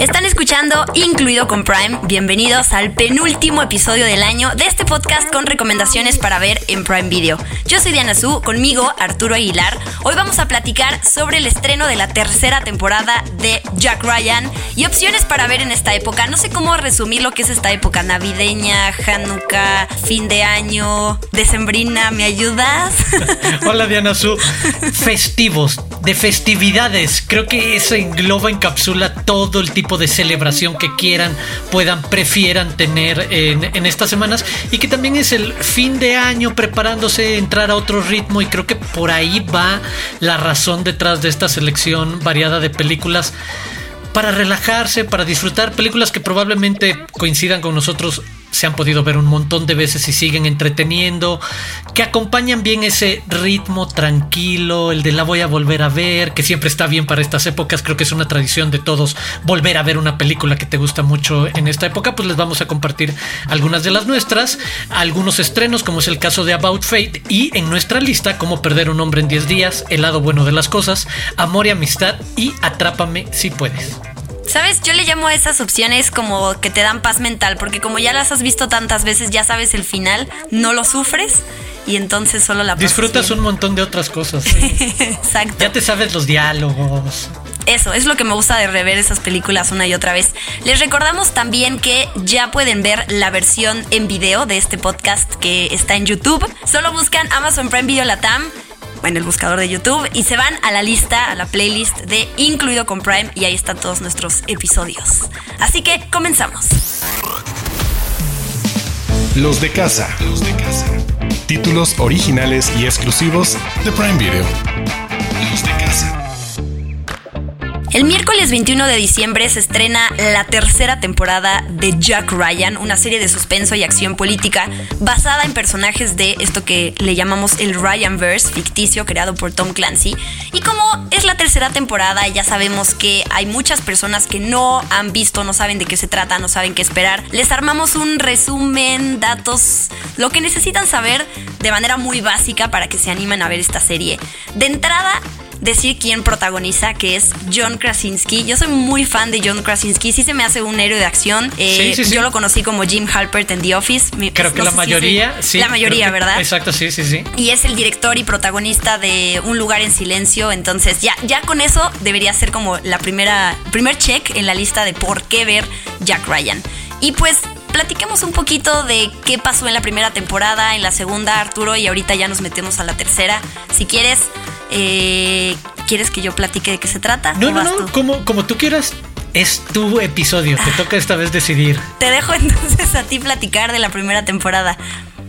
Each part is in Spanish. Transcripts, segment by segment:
Están escuchando Incluido con Prime. Bienvenidos al penúltimo episodio del año de este podcast con recomendaciones para ver en Prime Video. Yo soy Diana Su, conmigo Arturo Aguilar. Hoy vamos a platicar sobre el estreno de la tercera temporada de Jack Ryan y opciones para ver en esta época. No sé cómo resumir lo que es esta época navideña, Hanukkah, fin de año, decembrina. ¿Me ayudas? Hola Diana Su. Festivos, de festividades. Creo que eso engloba, encapsula todo el tipo de celebración que quieran, puedan, prefieran tener en, estas semanas. Y que también es el fin de año preparándose entrar a otro ritmo. Y creo que por ahí va la razón detrás de esta selección variada de películas. Para relajarse, para disfrutar películas que probablemente coincidan con nosotros se han podido ver un montón de veces y siguen entreteniendo, que acompañan bien ese ritmo tranquilo, el de la voy a volver a ver, que siempre está bien para estas épocas, creo que es una tradición de todos volver a ver una película que te gusta mucho en esta época, pues les vamos a compartir algunas de las nuestras, algunos estrenos como es el caso de About Fate y en nuestra lista Cómo perder un hombre en 10 días, El lado bueno de las cosas, Amor y amistad y Atrápame si puedes. ¿Sabes? Yo le llamo a esas opciones como que te dan paz mental, porque como ya las has visto tantas veces, ya sabes el final, no lo sufres y entonces solo la Disfrutas un montón de otras cosas. Exacto. Ya te sabes los diálogos. Eso es lo que me gusta de rever esas películas una y otra vez. Les recordamos también que ya pueden ver la versión en video de este podcast que está en YouTube. Solo buscan Amazon Prime Video Latam en el buscador de YouTube y se van a la lista, a la playlist de Incluido con Prime y ahí están todos nuestros episodios. Así que comenzamos. Los de casa. Los de casa. Títulos originales y exclusivos de Prime Video. El miércoles 21 de diciembre se estrena la tercera temporada de Jack Ryan, una serie de suspenso y acción política basada en personajes de esto que le llamamos el Ryanverse ficticio creado por Tom Clancy. Y como es la tercera temporada, ya sabemos que hay muchas personas que no han visto, no saben de qué se trata, no saben qué esperar. Les armamos un resumen, datos, lo que necesitan saber de manera muy básica para que se animen a ver esta serie. De entrada, decir quién protagoniza, que es John Krasinski. Yo soy muy fan de John Krasinski, sí se me hace un héroe de acción. Eh, yo lo conocí como Jim Halpert en The Office. Creo que la mayoría, sí. La mayoría, ¿verdad? Exacto, sí, sí, sí. Y es el director y protagonista de Un lugar en silencio, entonces ya, ya con eso debería ser como la primera, primer check en la lista de por qué ver Jack Ryan. Y pues platiquemos un poquito de qué pasó en la primera temporada, en la segunda, Arturo, y ahorita ya nos metemos a la tercera. Si quieres, eh, ¿quieres que yo platique de qué se trata? No, no, no, como, como tú quieras. Es tu episodio, te toca esta vez decidir. Te dejo entonces a ti platicar de la primera temporada.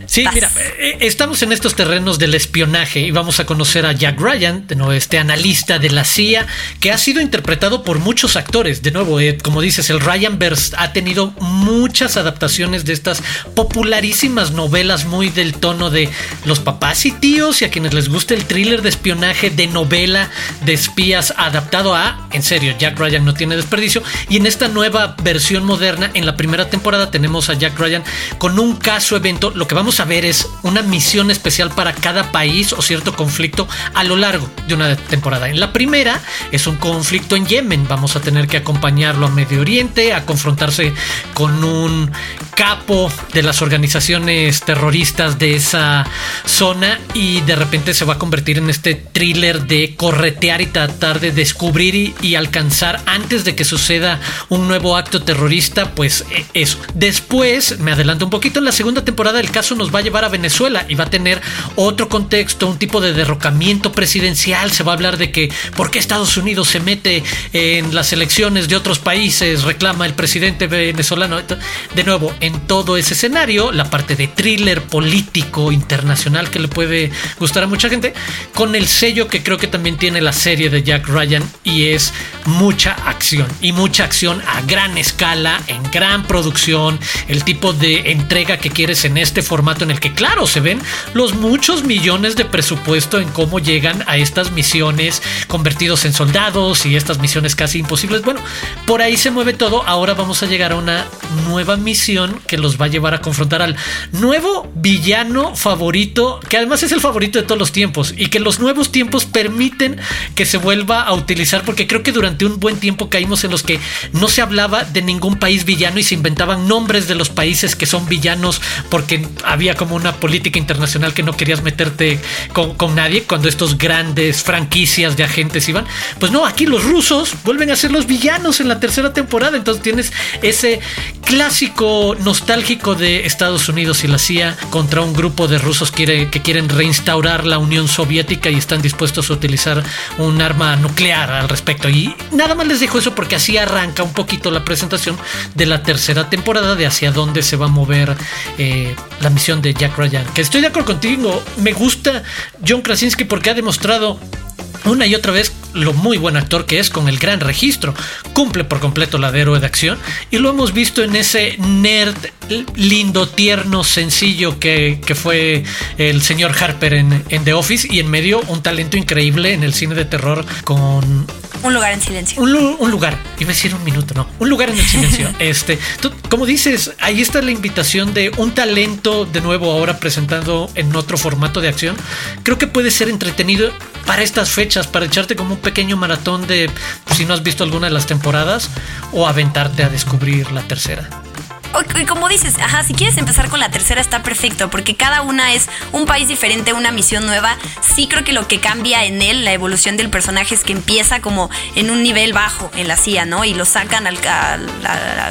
Sí, mira, eh, estamos en estos terrenos del espionaje y vamos a conocer a Jack Ryan, de nuevo, este analista de la CIA, que ha sido interpretado por muchos actores. De nuevo, eh, como dices, el Ryanverse ha tenido muchas adaptaciones de estas popularísimas novelas muy del tono de los papás y tíos y a quienes les gusta el thriller de espionaje de novela de espías adaptado a, en serio, Jack Ryan no tiene desperdicio. Y en esta nueva versión moderna, en la primera temporada tenemos a Jack Ryan con un caso evento. Lo que vamos a ver es una misión especial para cada país o cierto conflicto a lo largo de una temporada. En la primera es un conflicto en Yemen. Vamos a tener que acompañarlo a Medio Oriente, a confrontarse con un capo de las organizaciones terroristas de esa zona y de repente se va a convertir en este thriller de corretear y tratar de descubrir y, alcanzar antes de que suceda un nuevo acto terrorista, pues e, eso. Después, me adelanto un poquito, en la segunda temporada el caso nos va a llevar a Venezuela y va a tener otro contexto, un tipo de derrocamiento presidencial. Se va a hablar de que por qué Estados Unidos se mete en las elecciones de otros países, reclama el presidente venezolano. De nuevo, en todo ese escenario, la parte de thriller político internacional que le puede gustar a mucha gente, con el sello que creo que también tiene la serie de Jack Ryan y es mucha acción y mucha acción a gran escala, en gran producción, el tipo de entrega que quieres en este formato en el que claro se ven los muchos millones de presupuesto en cómo llegan a estas misiones convertidos en soldados y estas misiones casi imposibles. Bueno, por ahí se mueve todo. Ahora vamos a llegar a una nueva misión que los va a llevar a confrontar al nuevo villano favorito, que además es el favorito de todos los tiempos y que los nuevos tiempos permiten que se vuelva a utilizar porque creo que durante un buen tiempo caímos en los que no se hablaba de ningún país villano y se inventaban nombres de los países que son villanos porque había como una política internacional que no querías meterte con, nadie cuando estos grandes franquicias de agentes iban. Pues no, aquí los rusos vuelven a ser los villanos en la tercera temporada. Entonces tienes ese clásico nostálgico de Estados Unidos y la CIA contra un grupo de rusos que, que quieren reinstaurar la Unión Soviética y están dispuestos a utilizar un arma nuclear al respecto. Y nada más les dejo eso porque así arranca un poquito la presentación de la tercera temporada de hacia dónde se va a mover eh, la misión de Jack Ryan. Que estoy de acuerdo contigo, me gusta John Krasinski porque ha demostrado una y otra vez lo muy buen actor que es con el gran registro. Cumple por completo la de héroe de acción y lo hemos visto en ese nerd lindo, tierno, sencillo que, fue el señor Harper en, The Office y en medio un talento increíble en el cine de terror con... Un lugar en silencio. Un, un lugar, iba a decir un minuto, no, un lugar en el silencio. este, como dices, ahí está la invitación de un talento de nuevo ahora presentando en otro formato de acción. Creo que puede ser entretenido para estas fechas, para echarte como un pequeño maratón de si no has visto alguna de las temporadas o aventarte a descubrir la tercera. Y como dices, ajá, si quieres empezar con la tercera está perfecto, porque cada una es un país diferente, una misión nueva. Sí creo que lo que cambia en él, la evolución del personaje, es que empieza como en un nivel bajo en la CIA, ¿no? Y lo sacan al,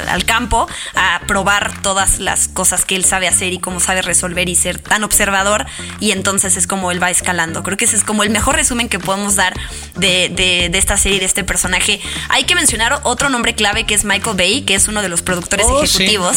al, campo a probar todas las cosas que él sabe hacer y cómo sabe resolver y ser tan observador. Y entonces es como él va escalando. Creo que ese es como el mejor resumen que podemos dar de, de, esta serie, de este personaje. Hay que mencionar otro nombre clave que es Michael Bay, que es uno de los productores oh, ejecutivos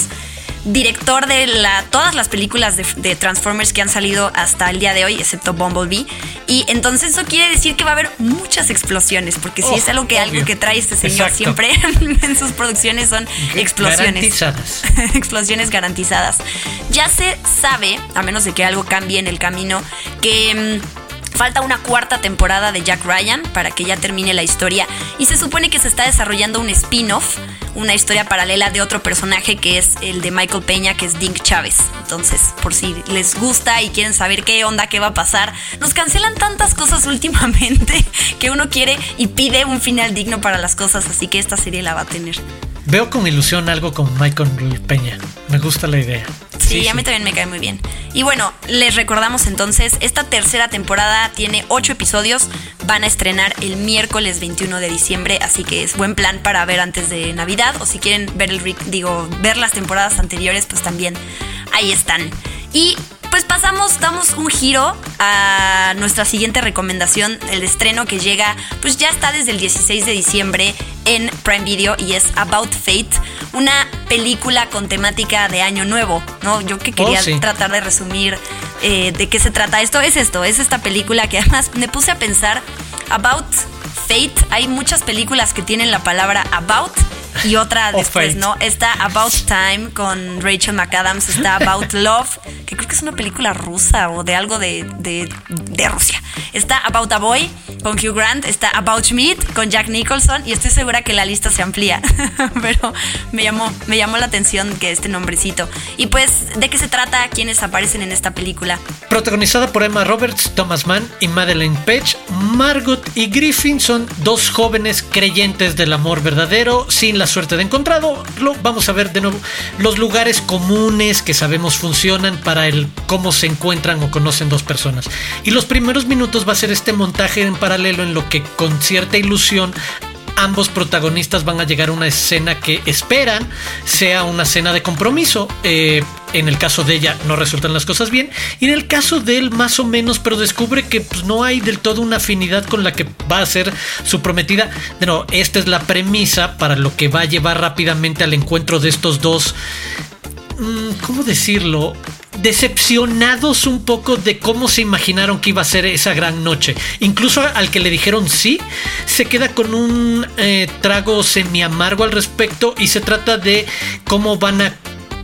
director de la, todas las películas de, Transformers que han salido hasta el día de hoy, excepto Bumblebee. Y entonces eso quiere decir que va a haber muchas explosiones, porque si es algo que, algo que trae este señor siempre en sus producciones son explosiones. Garantizadas. explosiones garantizadas. Ya se sabe, a menos de que algo cambie en el camino, que... Falta una cuarta temporada de Jack Ryan para que ya termine la historia y se supone que se está desarrollando un spin-off una historia paralela de otro personaje que es el de Michael Peña, que es Dink Chávez. Entonces, por si les gusta y quieren saber qué onda, qué va a pasar, nos cancelan tantas cosas últimamente que uno quiere y pide un final digno para las cosas, así que esta serie la va a tener. Veo con ilusión algo con Michael Peña. Me gusta la idea. Sí, a mí también me cae muy bien. Y bueno, les recordamos entonces, esta tercera temporada tiene ocho episodios. Van a estrenar el miércoles 21 de diciembre, así que es buen plan para ver antes de Navidad. O si quieren ver el digo, ver las temporadas anteriores, pues también ahí están. Y pues pasamos, damos un giro a nuestra siguiente recomendación, el estreno que llega, pues ya está desde el 16 de diciembre en Prime Video y es About Fate, una película con temática de Año Nuevo, ¿no? Yo que quería oh, tratar de resumir eh, de qué se trata esto, es esto, es esta película que además me puse a pensar, About Fate, hay muchas películas que tienen la palabra About y otra después, ¿no? Está About Time con Rachel McAdams, está About Love, que creo que es una película rusa o de algo de, de, de Rusia. Está About a Boy con Hugh Grant, está About Schmidt con Jack Nicholson y estoy segura que la lista se amplía, pero me llamó, me llamó la atención que este nombrecito. Y pues, ¿de qué se trata? ¿Quiénes aparecen en esta película? Protagonizada por Emma Roberts, Thomas Mann y Madeleine Page, Margot y Griffin son dos jóvenes creyentes del amor verdadero sin la suerte de encontrado. Lo, vamos a ver de nuevo los lugares comunes que sabemos funcionan para el cómo se encuentran o conocen dos personas. Y los primeros minutos va a ser este montaje en paralelo en lo que con cierta ilusión ambos protagonistas van a llegar a una escena que esperan sea una escena de compromiso. Eh, en el caso de ella no resultan las cosas bien. Y en el caso de él más o menos, pero descubre que pues, no hay del todo una afinidad con la que va a ser su prometida. Bueno, esta es la premisa para lo que va a llevar rápidamente al encuentro de estos dos mm, ¿cómo decirlo? Decepcionados un poco de cómo se imaginaron que iba a ser esa gran noche. Incluso al que le dijeron sí, se queda con un eh, trago semi amargo al respecto y se trata de cómo van a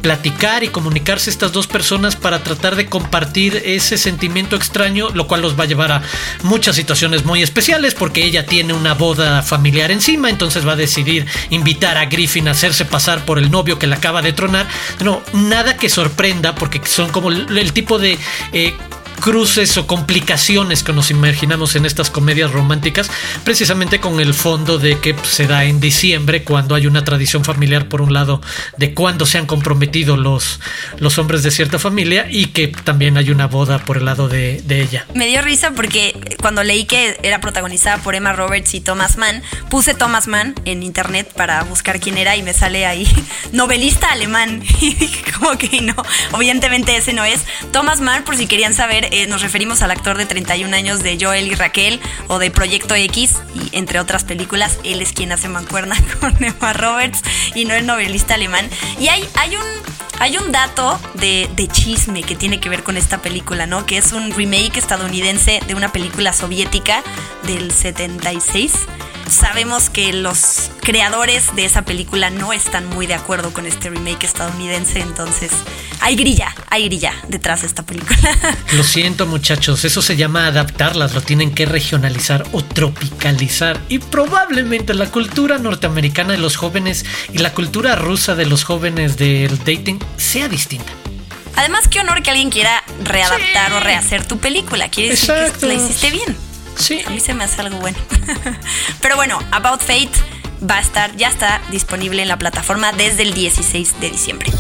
platicar y comunicarse estas dos personas para tratar de compartir ese sentimiento extraño, lo cual los va a llevar a muchas situaciones muy especiales porque ella tiene una boda familiar encima, entonces va a decidir invitar a Griffin a hacerse pasar por el novio que le acaba de tronar. No, nada que sorprenda porque son como el, tipo de... Eh, cruces o complicaciones que nos imaginamos en estas comedias románticas, precisamente con el fondo de que se da en diciembre, cuando hay una tradición familiar, por un lado, de cuando se han comprometido los, los hombres de cierta familia y que también hay una boda por el lado de, de ella. Me dio risa porque cuando leí que era protagonizada por Emma Roberts y Thomas Mann, puse Thomas Mann en internet para buscar quién era y me sale ahí novelista alemán. Y dije, como que no, evidentemente ese no es. Thomas Mann, por si querían saber, eh, nos referimos al actor de 31 años de Joel y Raquel o de Proyecto X y entre otras películas. Él es quien hace mancuerna con Emma Roberts y no el novelista alemán. Y hay, hay un hay un dato de, de, chisme que tiene que ver con esta película, ¿no? Que es un remake estadounidense de una película soviética del 76 sabemos que los creadores de esa película no están muy de acuerdo con este remake estadounidense, entonces hay grilla, hay grilla detrás de esta película. Lo siento muchachos, eso se llama adaptarlas, lo tienen que regionalizar o tropicalizar y probablemente la cultura norteamericana de los jóvenes y la cultura rusa de los jóvenes del dating sea distinta. Además, qué honor que alguien quiera readaptar o rehacer tu película. Quiere decir que la hiciste bien. Sí. A mí se me hace algo bueno. Pero bueno, About Fate va a estar, ya está disponible en la plataforma desde el 16 de diciembre.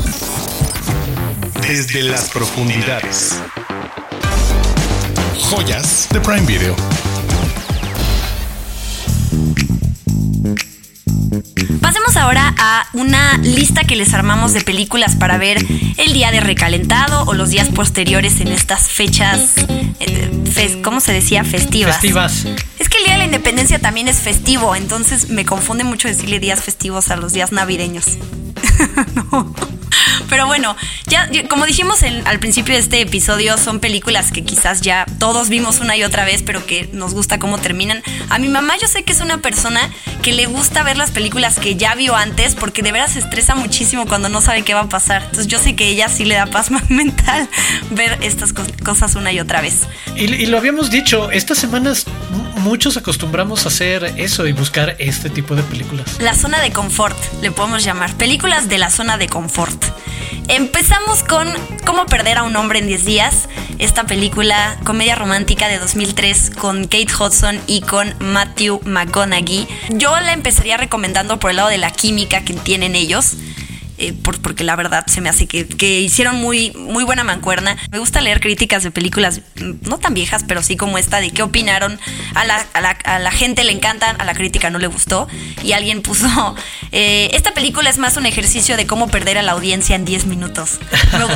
Desde las profundidades. Joyas de Prime Video. Ahora a una lista que les armamos de películas para ver el día de recalentado o los días posteriores en estas fechas, eh, ¿cómo se decía? Festivas. Festivas. Es que el Día de la Independencia también es festivo, entonces me confunde mucho decirle días festivos a los días navideños. no. Pero bueno, ya como dijimos al principio de este episodio, son películas que quizás ya todos vimos una y otra vez, pero que nos gusta cómo terminan. A mi mamá yo sé que es una persona que le gusta ver las películas que ya vio antes porque de veras se estresa muchísimo cuando no sabe qué va a pasar. Entonces yo sé que ella sí le da paz mental ver estas cosas una y otra vez. Y, lo habíamos dicho, estas semanas muchos acostumbramos a hacer eso y buscar este tipo de películas. La zona de confort, le podemos llamar. Películas de la zona de confort. Empezamos con Cómo perder a un hombre en 10 días, esta película comedia romántica de 2003 con Kate Hudson y con Matthew McConaughey. Yo la empezaría recomendando por el lado de la química que tienen ellos. Eh, porque la verdad se me hace que, hicieron muy, muy buena mancuerna. Me gusta leer críticas de películas mm, no tan viejas, pero sí como esta, de qué opinaron. A la, a la, gente le encantan, a la crítica no le gustó. Y alguien puso, eh, esta película es más un ejercicio de cómo perder a la audiencia en 10 minutos.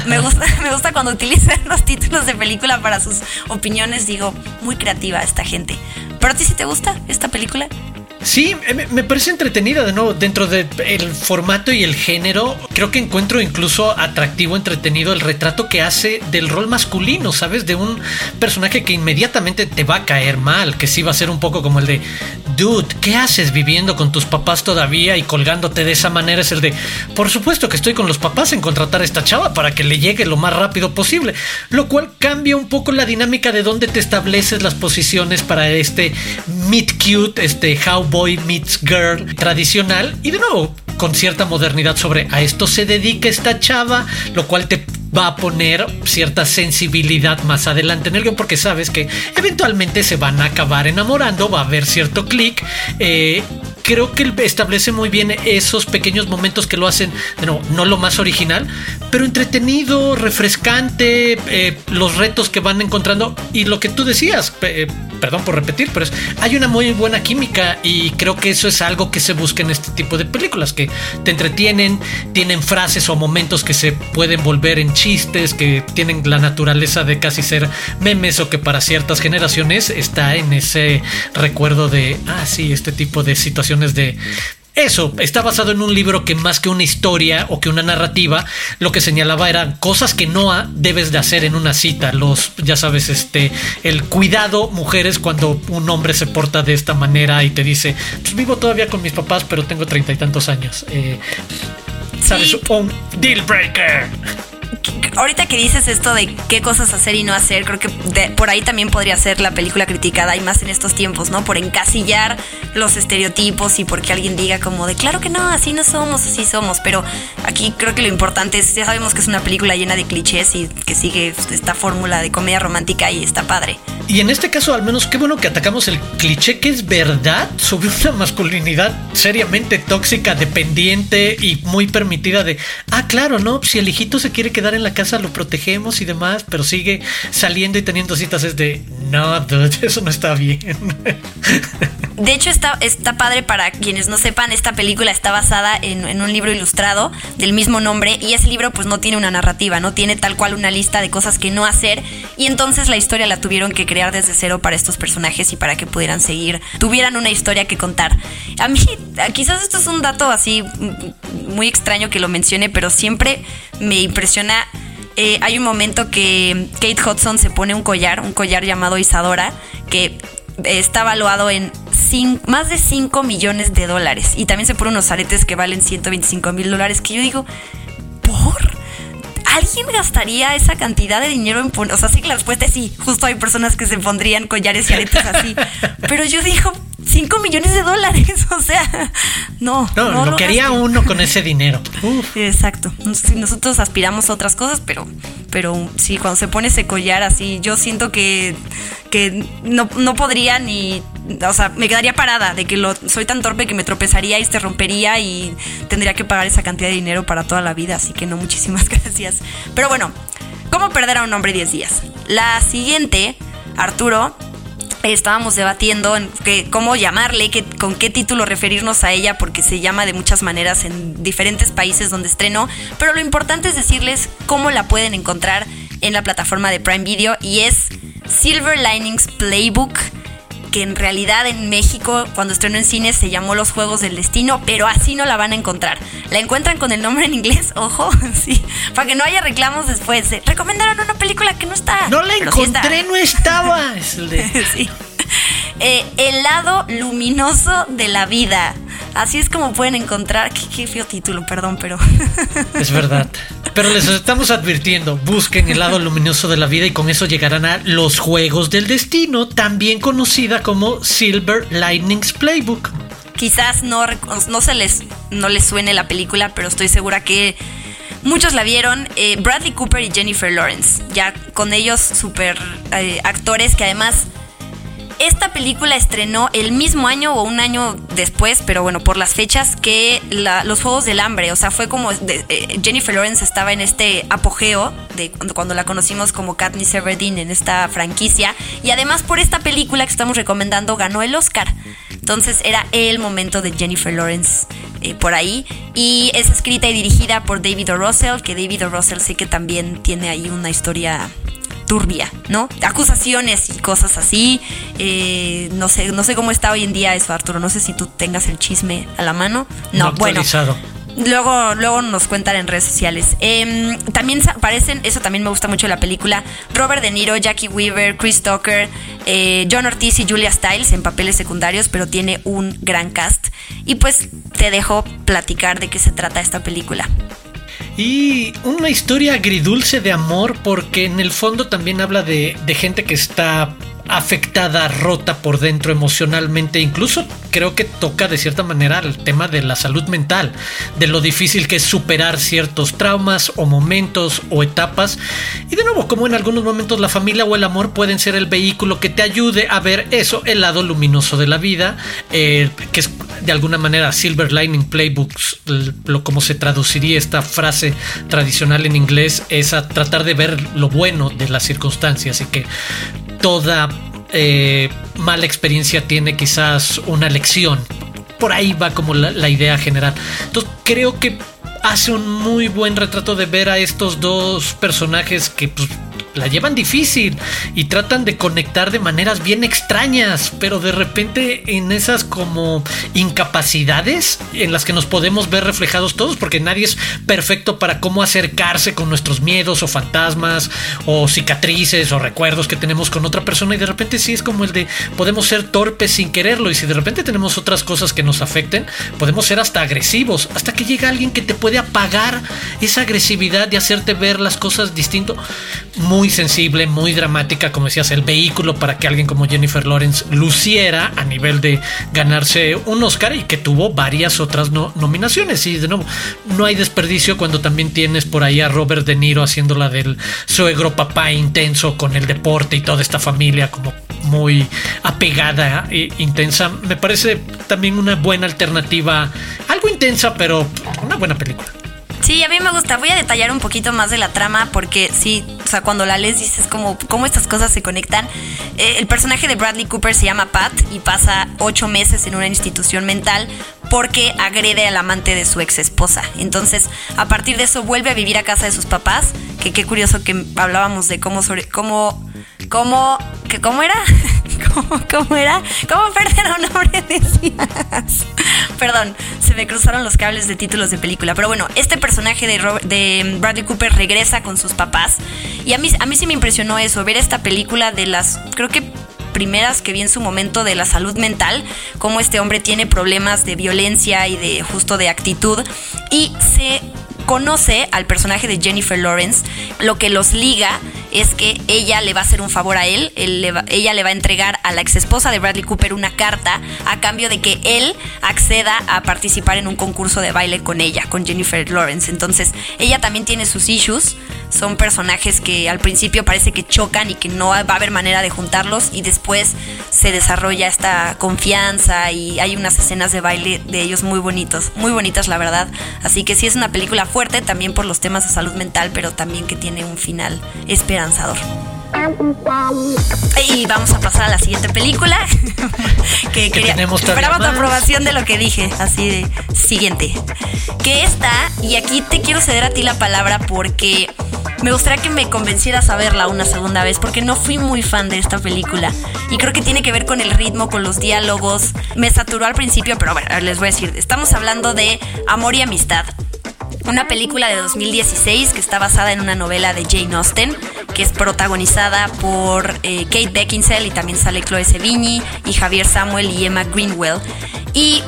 Me, gusta, me gusta cuando utilizan los títulos de película para sus opiniones. Digo, muy creativa esta gente. ¿Pero a ti sí te gusta esta película? Sí, me parece entretenida de nuevo dentro del formato y el género. Creo que encuentro incluso atractivo, entretenido el retrato que hace del rol masculino, ¿sabes? De un personaje que inmediatamente te va a caer mal, que sí va a ser un poco como el de, dude, ¿qué haces viviendo con tus papás todavía y colgándote de esa manera? Es el de, por supuesto que estoy con los papás en contratar a esta chava para que le llegue lo más rápido posible, lo cual cambia un poco la dinámica de dónde te estableces las posiciones para este meet cute, este how boy meets girl tradicional y de nuevo con cierta modernidad sobre a esto se dedica esta chava, lo cual te va a poner cierta sensibilidad más adelante en el guion porque sabes que eventualmente se van a acabar enamorando, va a haber cierto clic. Eh, creo que establece muy bien esos pequeños momentos que lo hacen, no, no lo más original, pero entretenido, refrescante, eh, los retos que van encontrando. Y lo que tú decías, eh, perdón por repetir, pero es, hay una muy buena química y creo que eso es algo que se busca en este tipo de películas, que te entretienen, tienen frases o momentos que se pueden volver en chistes, que tienen la naturaleza de casi ser memes o que para ciertas generaciones está en ese recuerdo de, ah, sí, este tipo de situaciones de eso está basado en un libro que más que una historia o que una narrativa, lo que señalaba eran cosas que no debes de hacer en una cita. Los, ya sabes, este, el cuidado mujeres cuando un hombre se porta de esta manera y te dice, pues vivo todavía con mis papás, pero tengo treinta y tantos años. Eh, ¿Sabes? Un deal breaker ahorita que dices esto de qué cosas hacer y no hacer, creo que por ahí también podría ser la película criticada y más en estos tiempos, ¿no? Por encasillar los estereotipos y porque alguien diga como de, claro que no, así no somos, así somos, pero aquí creo que lo importante es, ya sabemos que es una película llena de clichés y que sigue esta fórmula de comedia romántica y está padre. Y en este caso, al menos, qué bueno que atacamos el cliché que es verdad sobre una masculinidad seriamente tóxica, dependiente y muy permitida de, ah, claro, ¿no? Si el hijito se quiere quedar en la casa, lo protegemos y demás, pero sigue saliendo y teniendo citas, es de, no, eso no está bien. De hecho, está, está padre para quienes no sepan, esta película está basada en, en, un libro ilustrado del mismo nombre y ese libro pues no tiene una narrativa, no tiene tal cual una lista de cosas que no hacer y entonces la historia la tuvieron que crear desde cero para estos personajes y para que pudieran seguir, tuvieran una historia que contar. A mí, quizás esto es un dato así muy extraño que lo mencione, pero siempre me impresiona eh, hay un momento que Kate Hudson se pone un collar, un collar llamado Isadora, que está valuado en más de 5 millones de dólares. Y también se pone unos aretes que valen 125 mil dólares, que yo digo, ¿por? ¿Alguien gastaría esa cantidad de dinero en O sea, sí que la respuesta es sí. Justo hay personas que se pondrían collares y aretes así. Pero yo digo, 5 millones de dólares. O sea, no. No, lo, quería uno con ese dinero. Exacto. Nosotros aspiramos a otras cosas, pero, pero sí, cuando se pone ese collar así, yo siento que, que no, no podría ni o sea, me quedaría parada de que lo, soy tan torpe que me tropezaría y se rompería y tendría que pagar esa cantidad de dinero para toda la vida, así que no, muchísimas gracias. Pero bueno, ¿cómo perder a un hombre 10 días? La siguiente, Arturo, estábamos debatiendo en cómo llamarle, con qué título referirnos a ella, porque se llama de muchas maneras en diferentes países donde estrenó, pero lo importante es decirles cómo la pueden encontrar en la plataforma de Prime Video y es Silver Linings Playbook que en realidad en México, cuando estrenó en cines, se llamó Los Juegos del Destino, pero así no la van a encontrar. La encuentran con el nombre en inglés, ojo, sí, para que no haya reclamos después. Recomendaron una película que no está. No la encontré, no estaba. sí. Eh, el lado luminoso de la vida. Así es como pueden encontrar. Qué, qué feo título, perdón, pero. Es verdad. Pero les estamos advirtiendo, busquen el lado luminoso de la vida y con eso llegarán a los Juegos del Destino, también conocida como Silver Lightning's Playbook. Quizás no, no se les, no les suene la película, pero estoy segura que muchos la vieron. Eh, Bradley Cooper y Jennifer Lawrence, ya con ellos super eh, actores que además esta película estrenó el mismo año o un año después, pero bueno, por las fechas, que los Juegos del Hambre. O sea, fue como eh, Jennifer Lawrence estaba en este apogeo de cuando, la conocimos como Katniss Everdeen en esta franquicia. Y además por esta película que estamos recomendando ganó el Oscar. Entonces era el momento de Jennifer Lawrence eh, por ahí. Y es escrita y dirigida por David O. Que David O. Russell sí que también tiene ahí una historia turbia, ¿no? Acusaciones y cosas así. Eh, no sé, no sé cómo está hoy en día eso, Arturo. No sé si tú tengas el chisme a la mano. No, bueno. Luego, luego nos cuentan en redes sociales. Em, también aparecen, eso también me gusta mucho de la película, Robert De Niro, Jackie Weaver, Chris Tucker, eh, John Ortiz y Julia Stiles en papeles secundarios, pero tiene un gran cast. Y pues te dejo platicar de qué se trata esta película. Y una historia agridulce de amor porque en el fondo también habla de, de gente que está afectada, rota por dentro emocionalmente, incluso creo que toca de cierta manera el tema de la salud mental, de lo difícil que es superar ciertos traumas o momentos o etapas. Y de nuevo, como en algunos momentos la familia o el amor pueden ser el vehículo que te ayude a ver eso, el lado luminoso de la vida, eh, que es de alguna manera Silver Lining Playbooks, lo como se traduciría esta frase tradicional en inglés, es a tratar de ver lo bueno de las circunstancias y que toda eh, mala experiencia tiene quizás una lección. Por ahí va como la, idea general. Entonces creo que hace un muy buen retrato de ver a estos dos personajes que pues, la llevan difícil y tratan de conectar de maneras bien extrañas, pero de repente en esas como incapacidades en las que nos podemos ver reflejados todos, porque nadie es perfecto para cómo acercarse con nuestros miedos o fantasmas o cicatrices o recuerdos que tenemos con otra persona y de repente sí es como el de podemos ser torpes sin quererlo y si de repente tenemos otras cosas que nos afecten, podemos ser hasta agresivos, hasta que llega alguien que te puede apagar esa agresividad y hacerte ver las cosas distinto, muy sensible, muy dramática, como decías, el vehículo para que alguien como Jennifer Lawrence luciera a nivel de ganarse un Oscar y que tuvo varias otras nominaciones. Y de nuevo, no hay desperdicio cuando también tienes por ahí a Robert De Niro haciendo la del suegro papá intenso con el deporte y toda esta familia como muy apegada e intensa. Me parece también una buena alternativa, algo intensa, pero una buena película. Sí, a mí me gusta. Voy a detallar un poquito más de la trama porque sí, sea, cuando la lees dices como cómo estas cosas se conectan. Eh, el personaje de Bradley Cooper se llama Pat y pasa ocho meses en una institución mental porque agrede al amante de su ex esposa. Entonces, a partir de eso vuelve a vivir a casa de sus papás. Que qué curioso que hablábamos de cómo sobre cómo cómo que cómo era ¿Cómo, era? ¿Cómo perder a un hombre decías? Perdón, se me cruzaron los cables de títulos de película. Pero bueno, este personaje de, Bradley Cooper regresa con sus papás. Y a mí, a mí sí me impresionó eso, ver esta película de las, creo que primeras que vi en su momento de la salud mental, cómo este hombre tiene problemas de violencia y de justo de actitud y se conoce al personaje de Jennifer Lawrence, lo que los liga es que ella le va a hacer un favor a él, ella le va a entregar a la ex esposa de Bradley Cooper una carta a cambio de que él acceda a participar en un concurso de baile con ella, con Jennifer Lawrence. Entonces, ella también tiene sus issues, son personajes que al principio parece que chocan y que no va a haber manera de juntarlos y después se desarrolla esta confianza y hay unas escenas de baile de ellos muy bonitos, muy bonitas la verdad. Así que sí es una película fuerte también por los temas de salud mental, pero también que tiene un final esperanzador lanzador. Y vamos a pasar a la siguiente película. que, quería, esperaba tu aprobación de lo que dije. Así de siguiente. Que esta, y aquí te quiero ceder a ti la palabra porque me gustaría que me convencieras a verla una segunda vez. Porque no fui muy fan de esta película. Y creo que tiene que ver con el ritmo, con los diálogos. Me saturó al principio, pero bueno, les voy a decir. Estamos hablando de Amor y Amistad una película de 2016 que está basada en una novela de Jane Austen, que es protagonizada por eh, Kate Beckinsale y también sale Chloe Sevigny y Javier Samuel y Emma Greenwell. Y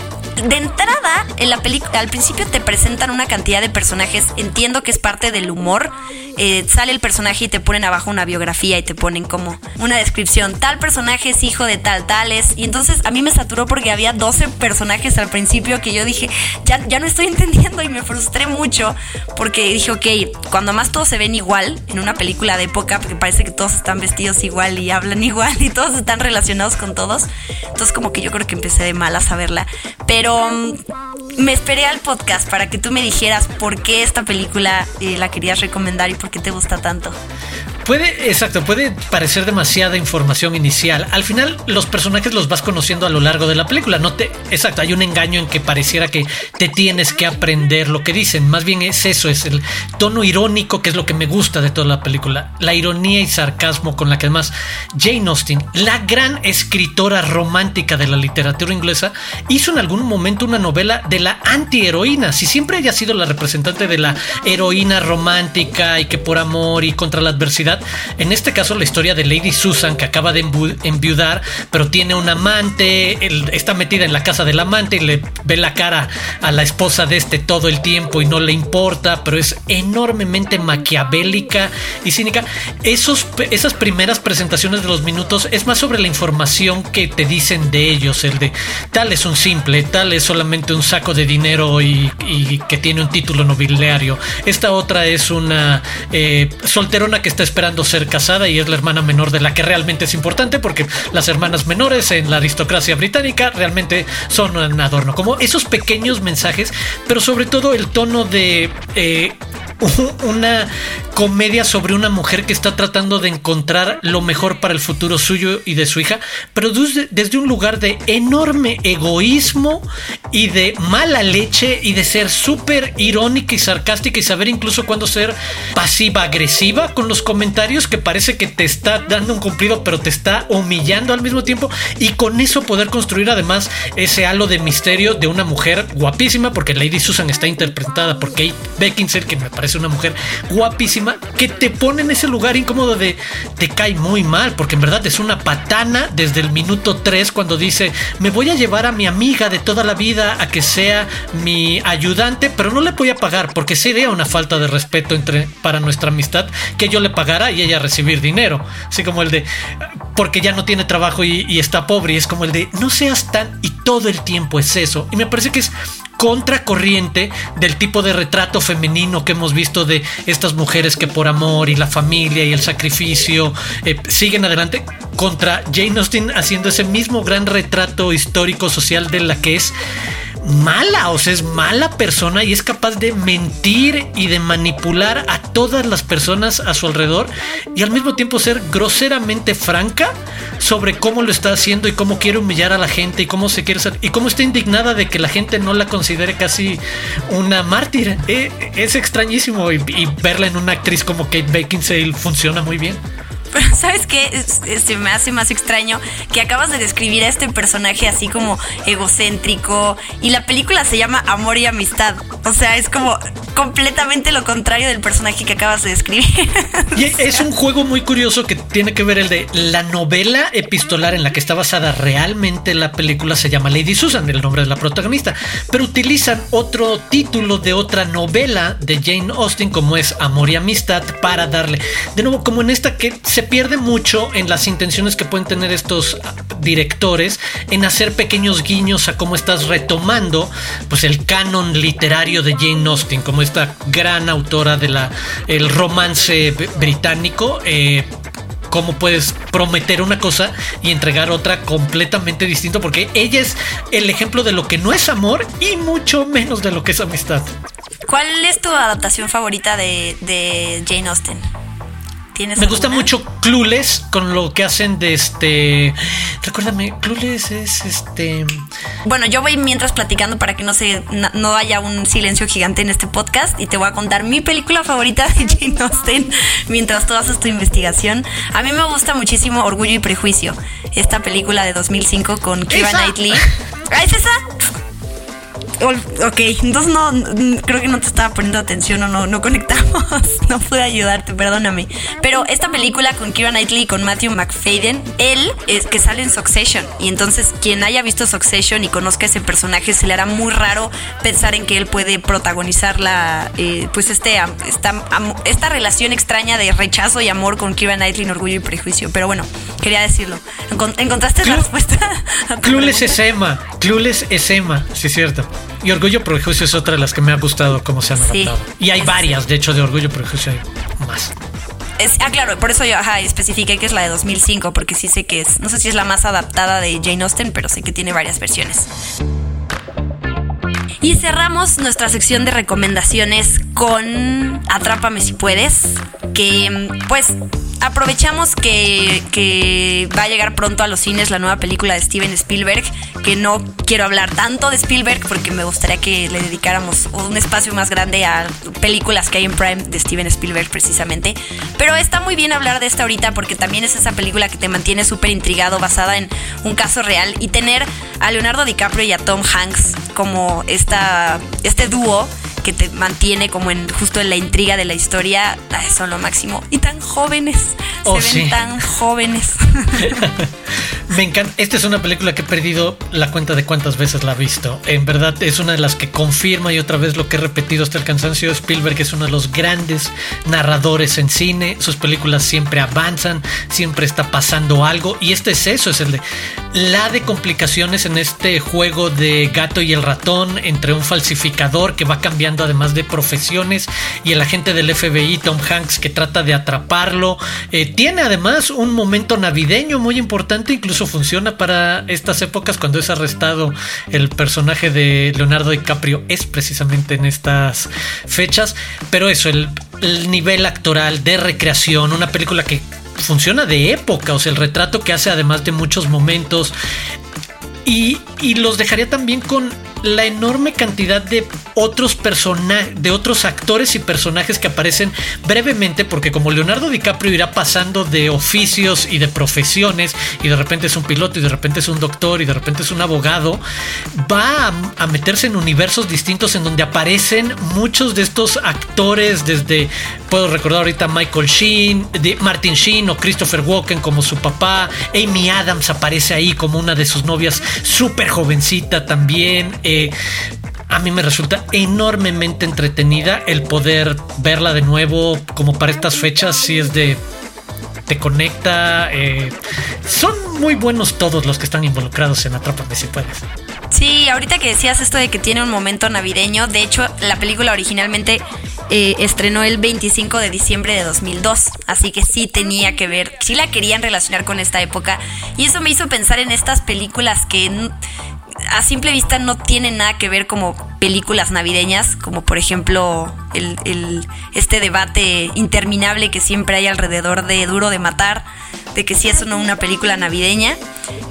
de entrada, en la al principio te presentan una cantidad de personajes. Entiendo que es parte del humor. Eh, sale el personaje y te ponen abajo una biografía y te ponen como una descripción. Tal personaje es hijo de tal, tales. Y entonces a mí me saturó porque había 12 personajes al principio que yo dije, ya, ya no estoy entendiendo y me frustré mucho porque dije, ok, cuando más todos se ven igual en una película de época, porque parece que todos están vestidos igual y hablan igual y todos están relacionados con todos. Entonces como que yo creo que empecé de mal a saberla. Pero mm, me esperé al podcast para que tú me dijeras por qué esta película eh, la querías recomendar y por qué te gusta tanto. Puede, exacto, puede parecer demasiada información inicial. Al final, los personajes los vas conociendo a lo largo de la película. No te, exacto, hay un engaño en que pareciera que te tienes que aprender lo que dicen. Más bien es eso, es el tono irónico que es lo que me gusta de toda la película. La ironía y sarcasmo con la que además Jane Austen, la gran escritora romántica de la literatura inglesa, hizo en algún momento una novela de la antiheroína. Si siempre haya sido la representante de la heroína romántica y que por amor y contra la adversidad en este caso, la historia de Lady Susan, que acaba de enviudar, pero tiene un amante, está metida en la casa del amante y le ve la cara a la esposa de este todo el tiempo y no le importa, pero es enormemente maquiavélica y cínica. Esos, esas primeras presentaciones de los minutos es más sobre la información que te dicen de ellos, el de tal es un simple, tal es solamente un saco de dinero y, que tiene un título nobiliario. Esta otra es una eh, solterona que está esperando ser casada y es la hermana menor de la que realmente es importante porque las hermanas menores en la aristocracia británica realmente son un adorno. Como esos pequeños mensajes, pero sobre todo el tono de eh, una comedia sobre una mujer que está tratando de encontrar lo mejor para el futuro suyo y de su hija, pero desde, un lugar de enorme egoísmo y de mala leche y de ser súper irónica y sarcástica y saber incluso cuándo ser pasiva-agresiva con los comentarios que parece que te está dando un cumplido pero te está humillando al mismo tiempo y con eso poder construir además ese halo de misterio de una mujer guapísima porque Lady Susan está interpretada por Kate Beckinsale que me parece una mujer guapísima que te pone en ese lugar incómodo de te cae muy mal, porque en verdad es una patana desde el minuto 3 cuando dice, me voy a llevar a mi amiga de toda la vida a que sea mi ayudante, pero no le voy a pagar, porque sería una falta de respeto entre, para nuestra amistad que yo le pagara y ella recibir dinero. Así como el de, porque ya no tiene trabajo y, y está pobre, y es como el de, no seas tan, y todo el tiempo es eso. Y me parece que es contracorriente del tipo de retrato femenino que hemos visto de estas mujeres que por amor y la familia y el sacrificio eh, siguen adelante contra Jane Austen haciendo ese mismo gran retrato histórico social de la que es mala, o sea, es mala persona y es capaz de mentir y de manipular a todas las personas a su alrededor y al mismo tiempo ser groseramente franca sobre cómo lo está haciendo y cómo quiere humillar a la gente y cómo se quiere ser y cómo está indignada de que la gente no la considere casi una mártir. Eh, es extrañísimo y, y verla en una actriz como Kate Beckinsale funciona muy bien. Pero ¿sabes qué? Se me hace más extraño que acabas de describir a este personaje así como egocéntrico y la película se llama Amor y Amistad. O sea, es como completamente lo contrario del personaje que acabas de describir. Y es un juego muy curioso que tiene que ver el de la novela epistolar en la que está basada realmente la película se llama Lady Susan, el nombre de la protagonista, pero utilizan otro título de otra novela de Jane Austen como es Amor y Amistad para darle, de nuevo como en esta que se pierde mucho en las intenciones que pueden tener estos directores en hacer pequeños guiños a cómo estás retomando pues el canon literario de Jane Austen como esta gran autora de la el romance británico eh, cómo puedes prometer una cosa y entregar otra completamente distinta, porque ella es el ejemplo de lo que no es amor y mucho menos de lo que es amistad. ¿Cuál es tu adaptación favorita de, de Jane Austen? Me gusta mucho Clueless con lo que hacen de este. Recuérdame, Clueless es este. Bueno, yo voy mientras platicando para que no se no haya un silencio gigante en este podcast y te voy a contar mi película favorita de Jane Austen mientras tú haces tu investigación. A mí me gusta muchísimo Orgullo y Prejuicio, esta película de 2005 con Keira Knightley. ¿Ah, es esa? Ok, entonces no, creo que no te estaba poniendo atención o no, no conectamos. no pude ayudarte, perdóname. Pero esta película con Kira Knightley y con Matthew McFadden, él es que sale en Succession. Y entonces quien haya visto Succession y conozca ese personaje, se le hará muy raro pensar en que él puede protagonizar la, eh, pues este, esta, esta relación extraña de rechazo y amor con Kira Knightley en Orgullo y Prejuicio. Pero bueno, quería decirlo. ¿Encontraste la respuesta? Clueless es Emma. Clueless es Emma, sí es cierto. Y Orgullo Prejuicio es otra de las que me ha gustado cómo se han adaptado. Y hay varias, de hecho, de Orgullo Prejuicio hay más. ah, claro, por eso yo ajá, especifiqué que es la de 2005, porque sí sé que es, no sé si es la más adaptada de Jane Austen, pero sé que tiene varias versiones. Y cerramos nuestra sección de recomendaciones con Atrápame si puedes, que pues aprovechamos que, va a llegar pronto a los cines la nueva película de Steven Spielberg, que no quiero hablar tanto de Spielberg porque me gustaría que le dedicáramos un espacio más grande a películas que hay en Prime de Steven Spielberg precisamente. Pero está muy bien hablar de esta ahorita porque también es esa película que te mantiene súper intrigado, basada en un caso real y tener a Leonardo DiCaprio y a Tom Hanks como esta, este dúo que te mantiene como en justo en la intriga de la historia, son lo máximo. Y tan jóvenes, se oh, ven tan jóvenes. Me encanta. Esta es una película que he perdido la cuenta de cuántas veces la he visto. En verdad es una de las que confirma y otra vez lo que he repetido hasta el cansancio. Spielberg es uno de los grandes narradores en cine. Sus películas siempre avanzan, siempre está pasando algo. Y este es eso, es el de la de complicaciones en este juego de gato y el ratón entre un falsificador que va cambiando además de profesiones y el agente del FBI Tom Hanks que trata de atraparlo. Eh, tiene además un momento navideño muy importante, incluso funciona para estas épocas cuando es arrestado el personaje de Leonardo DiCaprio es precisamente en estas fechas. Pero eso, el, el nivel actoral de recreación, una película que funciona de época, o sea, el retrato que hace además de muchos momentos. Y, y los dejaría también con la enorme cantidad de otros personajes, de otros actores y personajes que aparecen brevemente, porque como Leonardo DiCaprio irá pasando de oficios y de profesiones, y de repente es un piloto, y de repente es un doctor, y de repente es un abogado, va a, meterse en universos distintos en donde aparecen muchos de estos actores, desde, puedo recordar ahorita Michael Sheen, de Martin Sheen o Christopher Walken como su papá, Amy Adams aparece ahí como una de sus novias súper jovencita también a mí me resulta enormemente entretenida el poder verla de nuevo como para estas fechas si es de te conecta eh, son muy buenos todos los que están involucrados en Atrápame si puedes. Sí, ahorita que decías esto de que tiene un momento navideño, de hecho la película originalmente eh, estrenó el 25 de diciembre de 2002, así que sí tenía que ver, sí la querían relacionar con esta época y eso me hizo pensar en estas películas que a simple vista no tienen nada que ver como películas navideñas, como por ejemplo el, este debate interminable que siempre hay alrededor de Duro de Matar, de que si es o no una película navideña,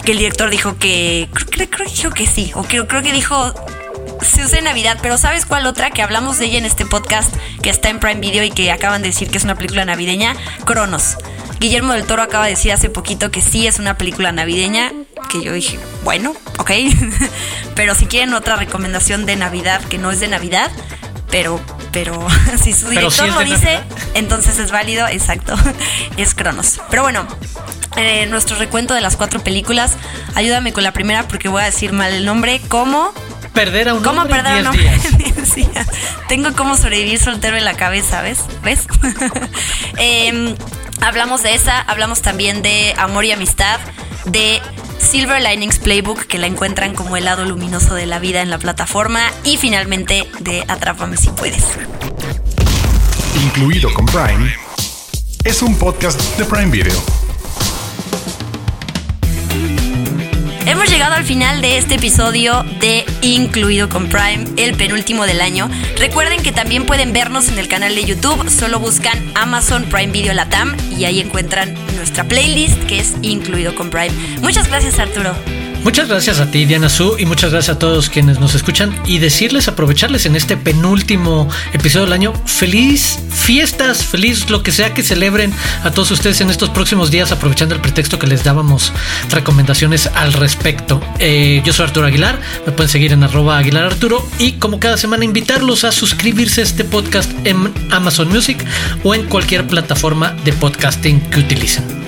que el director dijo que, creo, creo, dijo que sí, o creo, creo que dijo se usa en Navidad, pero ¿sabes cuál otra? Que hablamos de ella en este podcast que está en Prime Video y que acaban de decir que es una película navideña, Cronos. Guillermo del Toro acaba de decir hace poquito que sí es una película navideña, que yo dije, bueno, ok, pero si quieren otra recomendación de Navidad que no es de Navidad, pero pero si su director lo dice, entonces es válido, exacto, es Cronos. Pero bueno, eh, nuestro recuento de las cuatro películas, ayúdame con la primera porque voy a decir mal el nombre, ¿cómo? Perder a un ¿Cómo hombre perder en a un 10 hombre días. en 10 días? Tengo cómo sobrevivir soltero en la cabeza, ¿ves? ¿Ves? Em, hablamos de esa, hablamos también de Amor y Amistad, de Silver Linings Playbook, que la encuentran como el lado luminoso de la vida en la plataforma, y finalmente de Atrápame si puedes. Incluido con Prime, es un podcast de Prime Video. Hemos llegado al final de este episodio de Incluido con Prime, el penúltimo del año. Recuerden que también pueden vernos en el canal de YouTube, solo buscan Amazon Prime Video Latam y ahí encuentran nuestra playlist que es Incluido con Prime. Muchas gracias Arturo. Muchas gracias a ti, Diana Su, y muchas gracias a todos quienes nos escuchan. Y decirles, aprovecharles en este penúltimo episodio del año, feliz fiestas, feliz lo que sea que celebren a todos ustedes en estos próximos días, aprovechando el pretexto que les dábamos recomendaciones al respecto. Eh, yo soy Arturo Aguilar, me pueden seguir en arroba Aguilar Arturo, y como cada semana, invitarlos a suscribirse a este podcast en Amazon Music o en cualquier plataforma de podcasting que utilicen.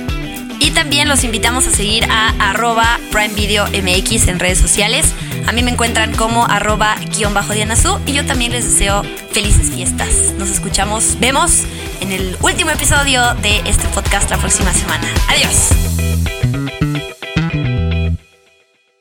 Y también los invitamos a seguir a arroba Prime Video MX en redes sociales. A mí me encuentran como arroba guion bajo Diana Su y yo también les deseo felices fiestas. Nos escuchamos, vemos en el último episodio de este podcast la próxima semana. Adiós.